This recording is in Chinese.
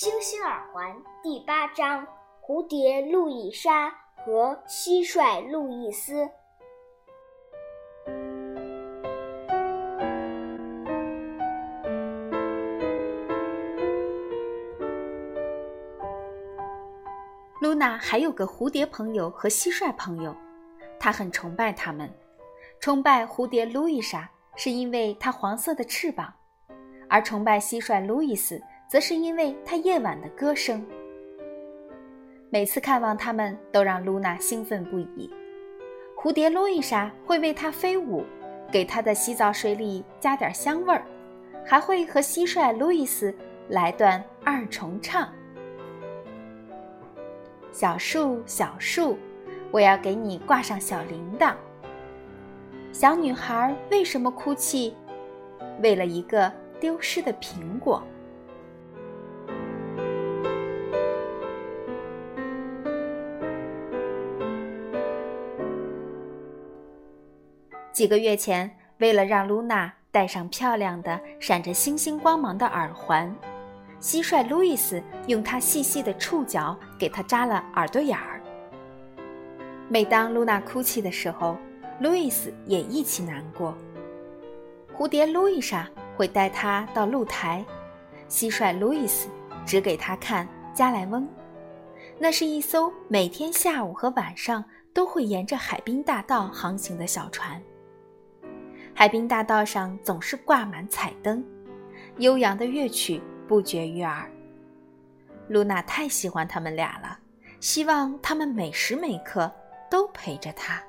星星耳环第八章：蝴蝶路易莎和蟋蟀路易斯。露娜还有个蝴蝶朋友和蟋蟀朋友，她很崇拜他们。崇拜蝴蝶路易莎是因为它黄色的翅膀，而崇拜蟋蟀路易斯。则是因为他夜晚的歌声。每次看望它们，都让露娜兴奋不已。蝴蝶路易莎会为他飞舞，给他的洗澡水里加点香味儿，还会和蟋蟀路易斯来段二重唱。小树，小树，我要给你挂上小铃铛。小女孩为什么哭泣？为了一个丢失的苹果。几个月前，为了让露娜戴上漂亮的、闪着星星光芒的耳环，蟋蟀路易斯用它细细的触角给她扎了耳朵眼儿。每当露娜哭泣的时候，路易斯也一起难过。蝴蝶路易莎会带她到露台，蟋蟀路易斯只给她看加莱翁，那是一艘每天下午和晚上都会沿着海滨大道航行的小船。海滨大道上总是挂满彩灯，悠扬的乐曲不绝于耳。露娜太喜欢他们俩了，希望他们每时每刻都陪着她。